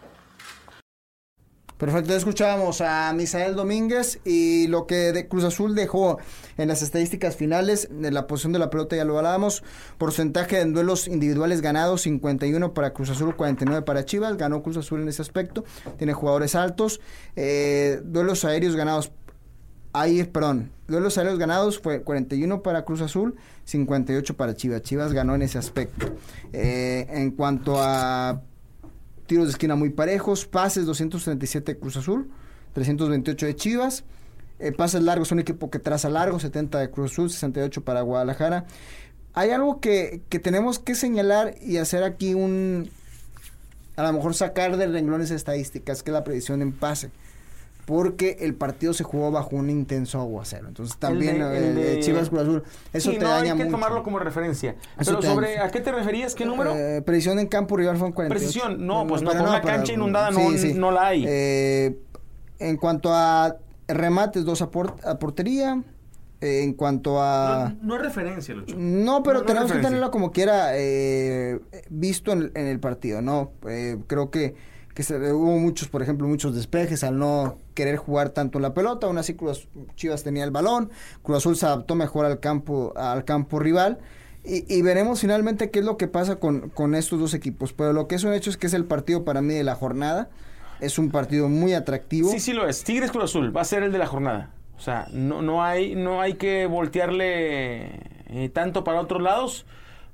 Perfecto, escuchábamos a Misael Domínguez y lo que de Cruz Azul dejó en las estadísticas finales, de la posición de la pelota ya lo hablábamos, porcentaje en duelos individuales ganados, 51 para Cruz Azul, 49 para Chivas, ganó Cruz Azul en ese aspecto, tiene jugadores altos, eh, duelos aéreos ganados, ahí, perdón, duelos aéreos ganados fue 41 para Cruz Azul, 58 para Chivas, Chivas ganó en ese aspecto. Eh, en cuanto a tiros de esquina muy parejos, pases 237 Cruz Azul, 328 de Chivas, eh, pases largos, un equipo que traza largo, 70 de Cruz Azul, 68 para Guadalajara. Hay algo que, que tenemos que señalar y hacer aquí un, a lo mejor sacar de renglones estadísticas, que es la predicción en pase. Porque el partido se jugó bajo un intenso aguacero. Entonces también El de- el el de de- Chivas Cruz Azul. Eso Sí, te no, daña hay que mucho. tomarlo como referencia. Eso Pero sobre, daña. ¿a qué te referías? ¿Qué número? Eh, precisión en campo rival fue un 48. Precisión, no, pues no, con una pero- cancha inundada no- no la hay. Eh, en cuanto a remates, dos a, por- a portería. Eh, en cuanto a... No, no es referencia, Lucho. No, pero No, no tenemos que tenerlo como quiera eh, visto en, en el partido, ¿no? Eh, creo que, que se- hubo muchos, por ejemplo, muchos despejes al no querer jugar tanto la pelota. Aún así, Cruz Chivas tenía el balón. Cruz Azul se adaptó mejor al campo, al campo rival. Y, y veremos finalmente qué es lo que pasa con, con estos dos equipos. Pero lo que es un hecho es que es el partido para mí de la jornada. Es un partido muy atractivo. Sí, sí lo es. Tigres Cruz Azul va a ser el de la jornada. O sea, no, no, hay, no hay que voltearle eh, tanto para otros lados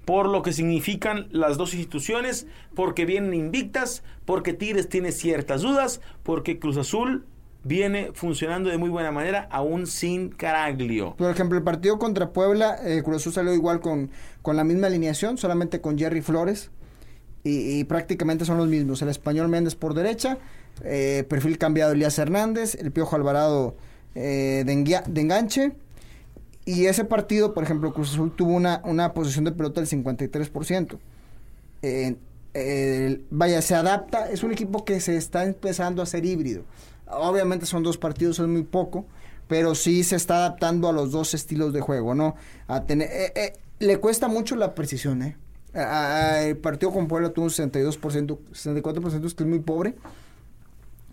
por lo que significan las dos instituciones, porque vienen invictas, porque Tigres tiene ciertas dudas, porque Cruz Azul viene funcionando de muy buena manera, aún sin Caraglio. Por ejemplo, el partido contra Puebla, eh, Cruz Azul salió igual con, con la misma alineación, solamente con Jerry Flores. Y, prácticamente son los mismos. El español Méndez por derecha, eh, perfil cambiado Elías Hernández, el Piojo Alvarado eh, de enganche. Y ese partido, por ejemplo, Cruz Azul tuvo una, una posición de pelota del 53%. Eh, vaya, se adapta, es un equipo que se está empezando a ser híbrido. Obviamente son dos partidos, es muy poco, pero sí se está adaptando a los dos estilos de juego, ¿no? A tener, eh, eh, le cuesta mucho la precisión, ¿eh? A- a- el partido con Puebla tuvo un 62%, 64%, que es muy pobre,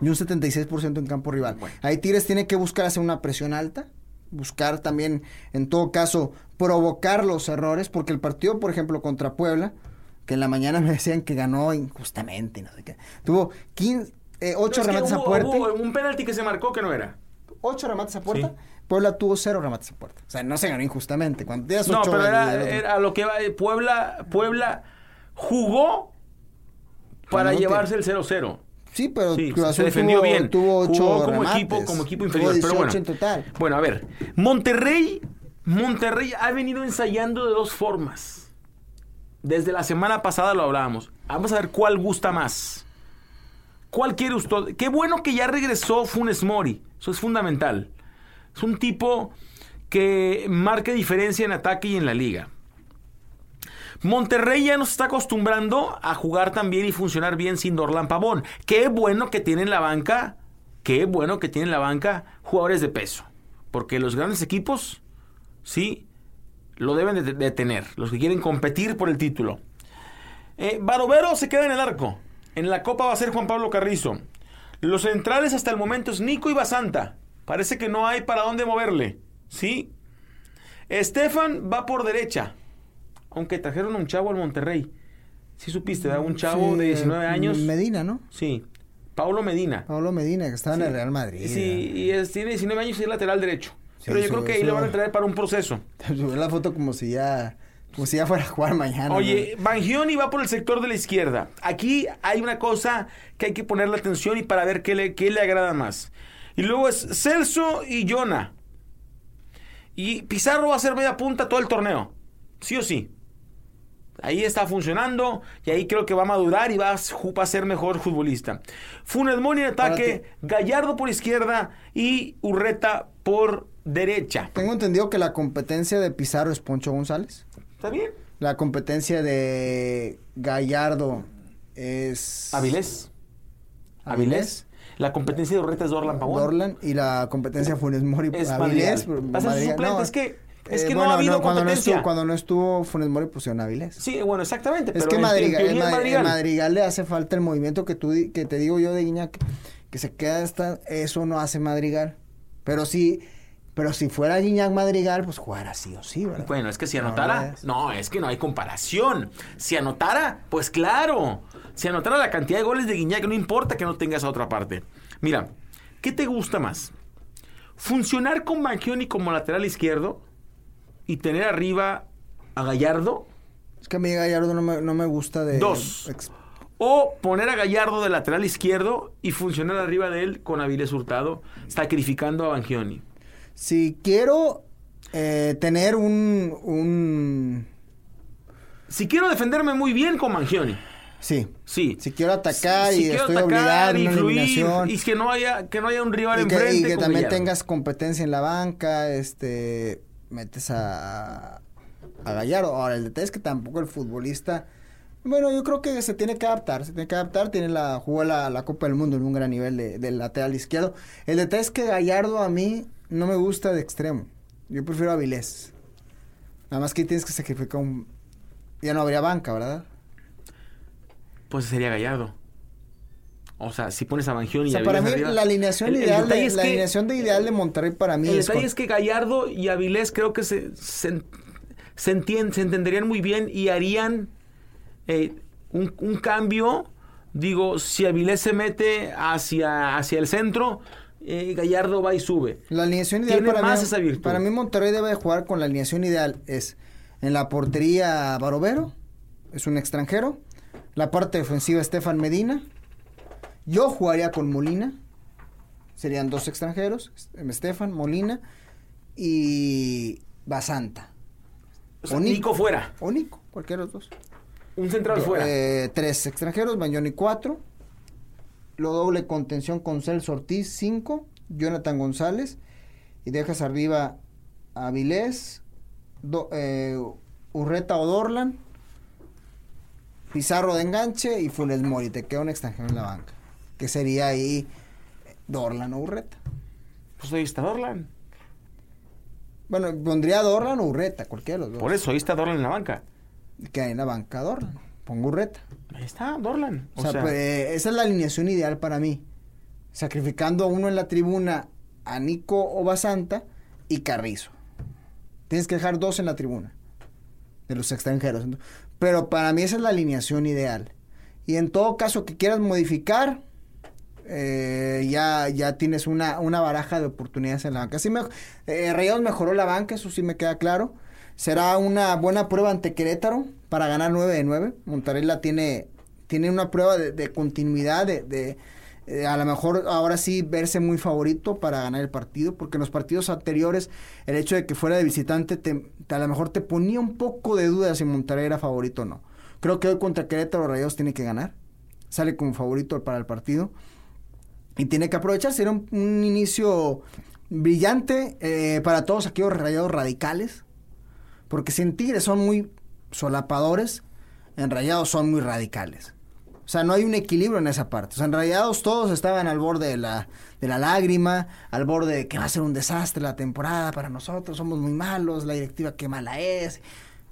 y un 76% en campo rival. Ahí Tigres tiene que buscar hacer una presión alta, buscar también, en todo caso, provocar los errores, porque el partido, por ejemplo, contra Puebla, que en la mañana me decían que ganó injustamente no sé qué, tuvo 15, eh, 8 No, es que remates a puerta. hubo un penalti que se marcó que no era. 8 remates a puerta. Sí. Puebla tuvo 0 remates a puerta. O sea, no se ganó injustamente. Cuando tienes No, ocho pero era, era a lo que va. eh, Puebla, Puebla jugó para llevarse el 0-0. Sí, pero Sí, Cruz se defendió tuvo, bien. tuvo 8 Jugó como remates. equipo, como equipo inferior. pero 18 bueno. en total. Bueno, a ver. Monterrey, Monterrey ha venido ensayando de dos formas. Desde la semana pasada lo hablábamos. Vamos a ver cuál gusta más. ¿Cuál quiere usted? Qué bueno que ya regresó Funes Mori. Eso es fundamental. Es un tipo que marca diferencia en ataque y en la liga. Monterrey ya nos está acostumbrando a jugar también y funcionar bien sin Dorlan Pavón. Qué bueno que tiene en la banca, qué bueno que tiene en la banca jugadores de peso. Porque los grandes equipos, sí, lo deben de, de tener. Los que quieren competir por el título. Eh, Barovero se queda en el arco. En la copa va a ser Juan Pablo Carrizo. Los centrales hasta el momento es Nico y Basanta. Parece que no hay para dónde moverle. ¿Sí? Estefan va por derecha. Aunque trajeron a un chavo al Monterrey. Sí supiste, ¿verdad? Un chavo Sí, de 19 años. Medina, ¿no? Sí. Paulo Medina. Pablo Medina, que estaba en el Real Madrid. Sí, y es- tiene 19 años y es lateral derecho. Sí, Pero yo creo que ahí lo van a traer para un proceso. Subió la foto como si ya, como si ya fuera a jugar mañana. Oye, Bangioni va por el sector de la izquierda. Aquí hay una cosa que hay que ponerle atención y para ver qué le, qué le agrada más. Y luego es Celso y Jonah. Y Pizarro va a ser media punta todo el torneo. Sí o sí. Ahí está funcionando y ahí creo que va a madurar y va a, ju- va a ser mejor futbolista. Funes Mori en ataque, Gallardo por izquierda y Urreta por derecha. Tengo entendido que la competencia de Pizarro es Poncho González. ¿Está bien? La competencia de Gallardo es... Avilés. Avilés. La competencia de Urreta es Dorlan Pavón. Dorlan y la competencia Funes Mori Es Avilés. Madrigal. Va a ser Madrigal. suplente, No, es que- es eh, que no ha habido cuando no competencia. estuvo, cuando no estuvo Funes Mori pusieron Avilés. Sí, bueno, exactamente. Es que en- Madrigal, Madrigal. Madrigal le hace falta el movimiento que tú que te digo yo de Guiñac, que se queda hasta eso no hace Madrigal. Pero si pero si fuera Guiñac Madrigal, pues jugara sí o sí, ¿verdad? Bueno, es que si No, anotara, no es. no, es que no hay comparación. Si anotara, pues claro. Si anotara la cantidad de goles de Guiñac, no importa que no tengas a otra parte. Mira, ¿qué te gusta más? ¿Funcionar con Banchioni como lateral izquierdo y tener arriba a Gallardo? Es que a mí Gallardo no me, no me gusta de Dos. ex- O poner a Gallardo de lateral izquierdo y funcionar arriba de él con Avilés Hurtado, sacrificando a Banchioni. Si quiero eh, tener un un Si quiero defenderme muy bien con Mangioni. sí, Sí. si quiero atacar Si y quiero estoy atacar, obligado a una influir, eliminación y que no haya que no haya un rival y que, enfrente y que también Gallardo. tengas competencia en la banca, este, metes a, Gallardo. Ahora, el detalle es que tampoco el futbolista, bueno, yo creo que se tiene que adaptar, se tiene que adaptar, tiene la, jugó la, la Copa del Mundo en un gran nivel de, del lateral izquierdo. El detalle es que Gallardo a mí no me gusta de extremo, yo prefiero a Vilés. Nada más que tienes que sacrificar un... Ya no habría banca, ¿verdad? Pues sería Gallardo. O sea, si pones a Bangioni O sea, y para Avilés mí arriba- la alineación El- ideal, de, es la que- alineación de ideal de Monterrey para mí El es detalle con- es que Gallardo y Avilés creo que se, se, se entien- se entenderían muy bien y harían eh, un, un cambio. Digo, si Avilés se mete hacia, hacia el centro, eh, Gallardo va y sube. La alineación ideal Tiene para más mí, esa virtud. para mí Monterrey debe de jugar con la alineación ideal es en la portería Barovero, es un extranjero, la parte defensiva Estefan Medina, yo jugaría con Molina, serían dos extranjeros, Estefan, Molina y Basanta. O sea, Nico fuera. O Nico, cualquiera de los dos. Un central fuera. Eh, tres extranjeros, Bañoni cuatro. lo doble contención con Celso Ortiz, 5, Jonathan González, y dejas arriba a Vilés, do- eh, Urreta o Dorlan, Pizarro de enganche y Funes Mori, te queda un extranjero en la banca, que sería ahí Dorlan o Urreta. Pues ahí está Dorlan. Bueno, pondría Dorlan o Urreta, cualquiera de los dos. Por eso, ahí está Dorlan en la banca. Que hay en la banca Dorlan, pongo Urreta. Ahí está Dorlan. O, sea, pues, eh, esa es la alineación ideal para mí. Sacrificando a uno en la tribuna, a Nico Obasanta y Carrizo. Tienes que dejar dos en la tribuna de los extranjeros. Pero para mí esa es la alineación ideal. Y en todo caso que quieras modificar, eh, ya, ya tienes una, una baraja de oportunidades en la banca. Sí me, eh, Rayados mejoró la banca, eso sí me queda claro. Será una buena prueba ante Querétaro para ganar 9 de 9. Monterrey la tiene, tiene una prueba de, continuidad, de, de eh, a lo mejor ahora sí verse muy favorito para ganar el partido, porque en los partidos anteriores el hecho de que fuera de visitante te, te- a lo mejor te ponía un poco de duda si Monterrey era favorito o no. Creo que hoy contra Querétaro Rayados tiene que ganar, sale como favorito para el partido y tiene que aprovechar, será un, un inicio brillante eh, para todos aquellos rayados radicales, porque si en Tigres son muy solapadores, en Rayados son muy radicales. O sea, no hay un equilibrio en esa parte. O sea, en Rayados todos estaban al borde de la, de la lágrima, al borde de que va a ser un desastre la temporada para nosotros, somos muy malos, la directiva qué mala es,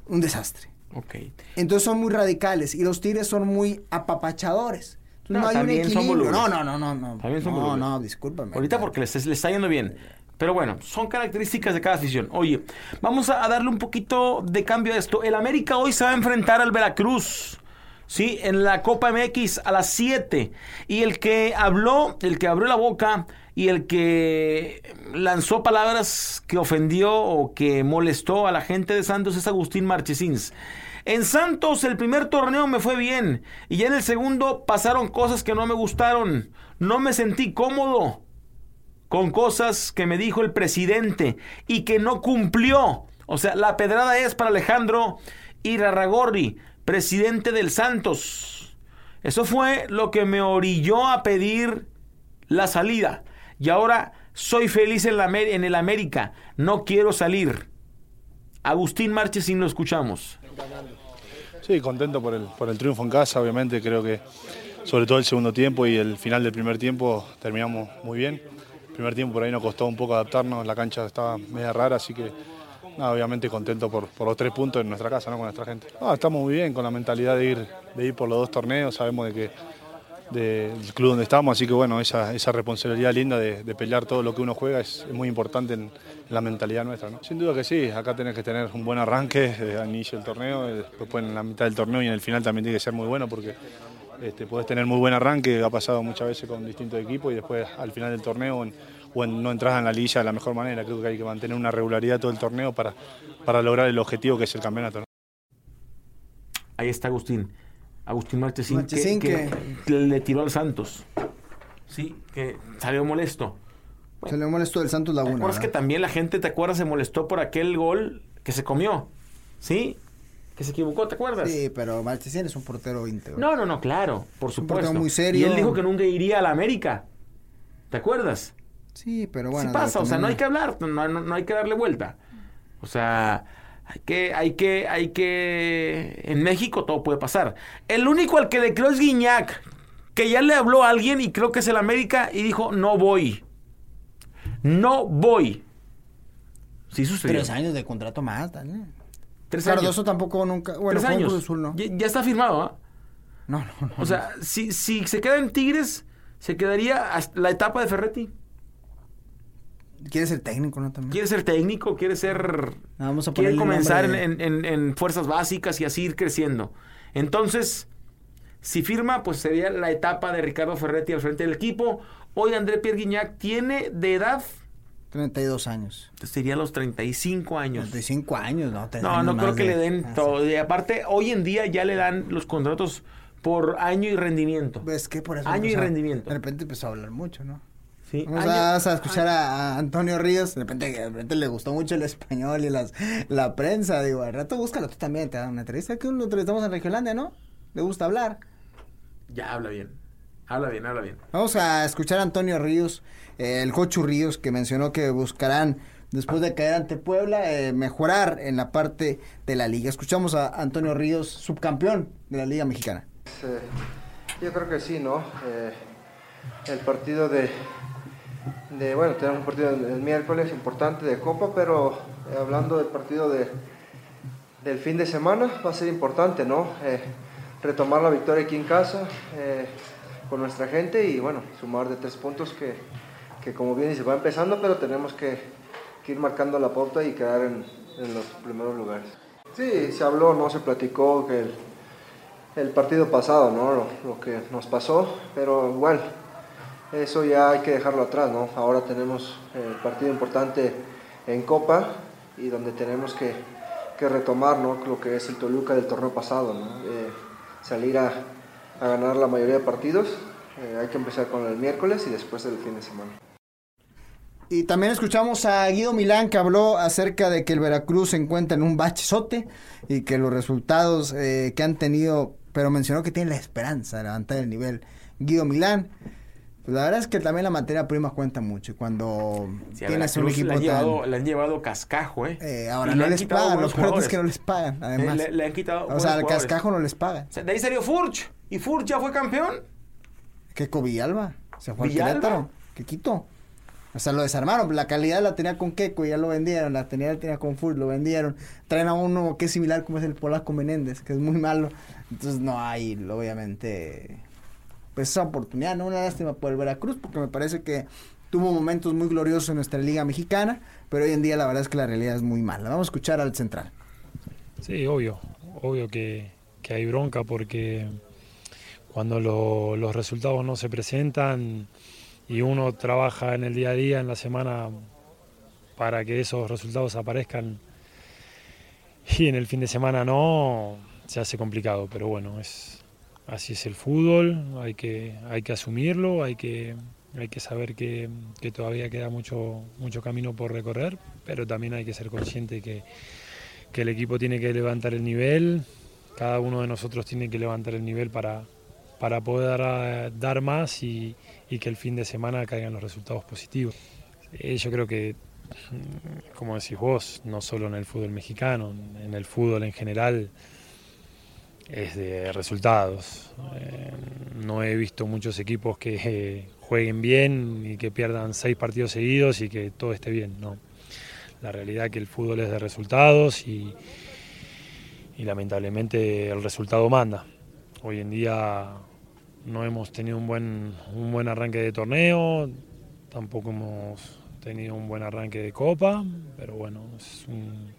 un desastre. Ok. Entonces son muy radicales y los Tigres son muy apapachadores. No, no, hay un también son. No, no, no, no, no. También son no, no, discúlpame. Ahorita porque les, les está yendo bien. Pero bueno, son características de cada afición. Oye, vamos a, a darle un poquito de cambio a esto. El América hoy se va a enfrentar al Veracruz. Sí, en la Copa MX a las 7. Y el que habló, el que abrió la boca y el que lanzó palabras que ofendió o que molestó a la gente de Santos es Agustín Marchesins. En Santos el primer torneo me fue bien y ya en el segundo pasaron cosas que no me gustaron. No me sentí cómodo con cosas que me dijo el presidente y que no cumplió. O sea, la pedrada es para Alejandro Irarragorri, presidente del Santos. Eso fue lo que me orilló a pedir la salida. Y ahora soy feliz en, la, el América. No quiero salir. Agustín Marchesín lo escuchamos. Sí, contento por el, por el triunfo en casa, obviamente. Creo que sobre todo el segundo tiempo y el final del primer tiempo terminamos muy bien. El primer tiempo por ahí nos costó un poco adaptarnos, la cancha estaba media rara, así que nada, obviamente contento por, los tres puntos en nuestra casa, ¿no? con nuestra gente. No, estamos muy bien con la mentalidad de ir, de ir por los dos torneos, sabemos de que del club donde estamos, así que bueno, esa, esa responsabilidad linda de, pelear todo lo que uno juega es, es muy importante en la mentalidad nuestra. ¿no? Sin duda que sí, acá tenés que tener un buen arranque eh, al inicio del torneo, eh, después en la mitad del torneo y en el final también tiene que ser muy bueno porque este, podés tener muy buen arranque, ha pasado muchas veces con distintos equipos y después al final del torneo en- o en- no entras en la liguilla de la mejor manera. Creo que hay que mantener una regularidad todo el torneo para, para lograr el objetivo que es el campeonato. ¿no? Ahí está Agustín. Agustín Marchesín, Marchesín que, que le tiró al Santos. Sí, que salió molesto. Se le molestó el Santos ¿Te Laguna. acuerdas que también la gente, te acuerdas, se molestó por aquel gol que se comió? ¿Sí? Que se equivocó, ¿te acuerdas? Sí, pero Marchesín es un portero íntegro. No, no, no, claro, por un supuesto. portero muy serio. Y él dijo que nunca iría a la América. ¿Te acuerdas? Sí, pero bueno. sí pasa, o sea, no hay que hablar, no, no- no hay que darle vuelta. O sea, hay que, hay que, hay que... En México todo puede pasar. El único al que le creo es Guiñac, que ya le habló a alguien y creo que es el América y dijo, no voy. No voy. Sí sucedió. Tres años de contrato más, Daniel. Tres años. Cardoso tampoco nunca. Bueno, Tres años. Cruz Azul, ¿no? Ya, ya está firmado, ¿ah? No, no, no. O sea, si, si se queda en Tigres, se quedaría hasta la etapa de Ferretti. Quiere ser técnico, ¿no? También. Quiere ser técnico, quiere ser... Ah, Vamos a quiere comenzar de- en- en fuerzas básicas y así ir creciendo. Entonces, si firma, pues sería la etapa de Ricardo Ferretti al frente del equipo. Hoy André Pierre Guignac tiene de edad, 32 años. sería los 35 años. 35 años, ¿no? No, años no creo que de- le den Ah, todo. Y aparte, hoy en día ya le dan los contratos por año y rendimiento. Ves que por eso. Año y a- rendimiento. De repente empezó a hablar mucho, ¿no? Sí, Vamos año- a, vas a escuchar a, a Antonio Ríos. De repente, de repente le gustó mucho el español y las, la prensa. Digo, al rato búscalo tú también. Te da una entrevista. Que lo entrevistamos en Regiolandia, ¿no? Le gusta hablar. Ya habla bien. Habla bien, habla bien. Vamos a escuchar a Antonio Ríos, eh, el Cochu Ríos, que mencionó que buscarán, después de caer ante Puebla, eh, mejorar en la parte de la liga. Escuchamos a Antonio Ríos, subcampeón de la Liga Mexicana. Eh, yo creo que sí, ¿no? Eh, el partido de, de, bueno, tenemos un partido el, el miércoles importante de Copa, pero eh, hablando del partido de, del fin de semana, va a ser importante, ¿no? Eh, retomar la victoria aquí en casa eh, con nuestra gente y, bueno, sumar de tres puntos que, que como bien dice, va empezando, pero tenemos que, ir marcando la pauta y quedar en, los primeros lugares. Sí, se habló, ¿no? Se platicó que el, el partido pasado, ¿no? Lo, lo, que nos pasó, pero igual, eso ya hay que dejarlo atrás, ¿no? Ahora tenemos el partido importante en Copa y donde tenemos que, que retomar, ¿no? Lo que es el Toluca del torneo pasado, ¿no? Eh, salir a, a, ganar la mayoría de partidos, eh, hay que empezar con el miércoles y después el fin de semana. Y también escuchamos a Guido Milán que habló acerca de que el Veracruz se encuentra en un bachezote y que los resultados eh, que han tenido, pero mencionó que tiene la esperanza de levantar el nivel. Guido Milán, pues la verdad es que también la materia prima cuenta mucho. Cuando sí, tienes un equipo le han, llevado, le han llevado cascajo, ¿eh? eh ahora no les pagan, lo peor es que no les pagan, además. Le, le han quitado O sea, al cascajo no les pagan. O sea, de ahí salió Furch. ¿Y Furch ya fue campeón? ¿Qué Villalba? Se fue al Querétaro. ¿Qué quitó? O sea, lo desarmaron. La calidad la tenía con Keco y ya lo vendieron. La tenía, la tenía con Furt, lo vendieron. Traen a uno que es similar como es el polaco Menéndez, que es muy malo. Entonces no hay, obviamente, pues esa oportunidad, ¿no? Una lástima por el Veracruz, porque me parece que tuvo momentos muy gloriosos en nuestra liga mexicana, pero hoy en día la verdad es que la realidad es muy mala. Vamos a escuchar al central. Sí, obvio, obvio que, que hay bronca porque cuando lo, los resultados no se presentan y uno trabaja en el día a día, en la semana, para que esos resultados aparezcan y en el fin de semana no, se hace complicado, pero bueno, es, así es el fútbol, hay que, hay que asumirlo, hay que, hay que saber que, que, todavía queda mucho, mucho camino por recorrer, pero también hay que ser consciente que, que el equipo tiene que levantar el nivel, cada uno de nosotros tiene que levantar el nivel para, para poder dar, dar más y, y, que el fin de semana caigan los resultados positivos. Eh, yo creo que, como decís vos, no solo en el fútbol mexicano, en el fútbol en general, es de resultados. Eh, no he visto muchos equipos que eh, jueguen bien y que pierdan seis partidos seguidos y que todo esté bien. No. La realidad es que el fútbol es de resultados y, y lamentablemente el resultado manda. Hoy en día no hemos tenido un buen, un buen arranque de torneo, tampoco hemos tenido un buen arranque de copa, pero bueno, es, un,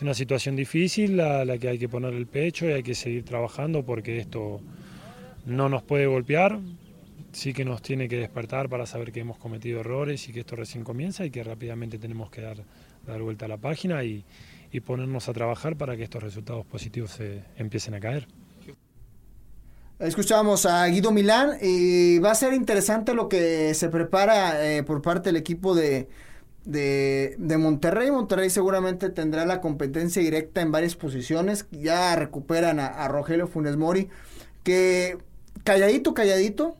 es una situación difícil a la que hay que poner el pecho y hay que seguir trabajando porque esto no nos puede golpear, sí que nos tiene que despertar para saber que hemos cometido errores y que esto recién comienza y que rápidamente tenemos que dar, dar vuelta a la página y, y ponernos a trabajar para que estos resultados positivos se empiecen a caer. Escuchamos a Guido Milán y va a ser interesante lo que se prepara eh, por parte del equipo de, de, de, Monterrey. Monterrey seguramente tendrá la competencia directa en varias posiciones. Ya recuperan a, a Rogelio Funes Mori, que calladito, calladito,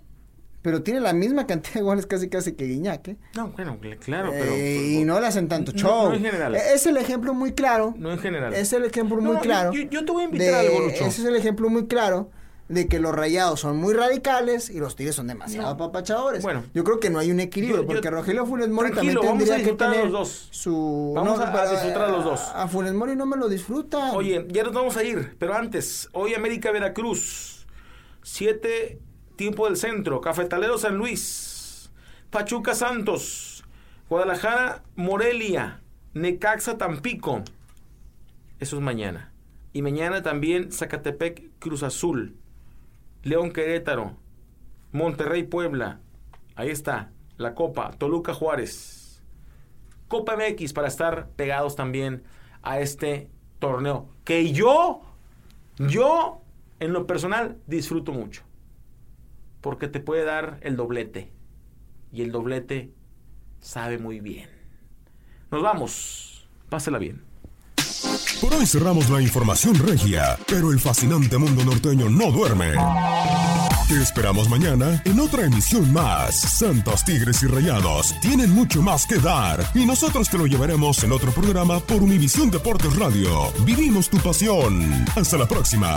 pero tiene la misma cantidad de goles casi casi que Guiñac. ¿eh? No, bueno, claro, pero... Eh, y no le hacen tanto show. No, no en general. Es el ejemplo muy claro. No en general. Es el ejemplo muy claro. Yo, yo, te voy a invitar de, a algo, Lucho. Ese es el ejemplo muy claro de que los rayados son muy radicales y los tigres son demasiado no. apapachadores. Bueno, yo creo que no hay un equilibrio, yo, porque yo, Rogelio Funes Mori también tendría que tener los dos. su vamos no, a, a, disfrutar a los dos. A, Funes Mori no me lo disfruta. Oye, ya nos vamos a ir, pero antes, hoy América Veracruz, 7 tiempo del centro, Cafetalero San Luis, Pachuca Santos, Guadalajara Morelia, Necaxa Tampico. Eso es mañana. Y mañana también Zacatepec Cruz Azul. León Querétaro, Monterrey Puebla, ahí está, la Copa, Toluca Juárez, Copa MX para estar pegados también a este torneo, que yo, yo en lo personal disfruto mucho, porque te puede dar el doblete, y el doblete sabe muy bien. Nos vamos, pásela bien. Por hoy cerramos la información regia, pero el fascinante mundo norteño no duerme. Te esperamos mañana en otra emisión más. Santos Tigres y Rayados tienen mucho más que dar y nosotros te lo llevaremos en otro programa por Univisión Deportes Radio. Vivimos tu pasión. Hasta la próxima.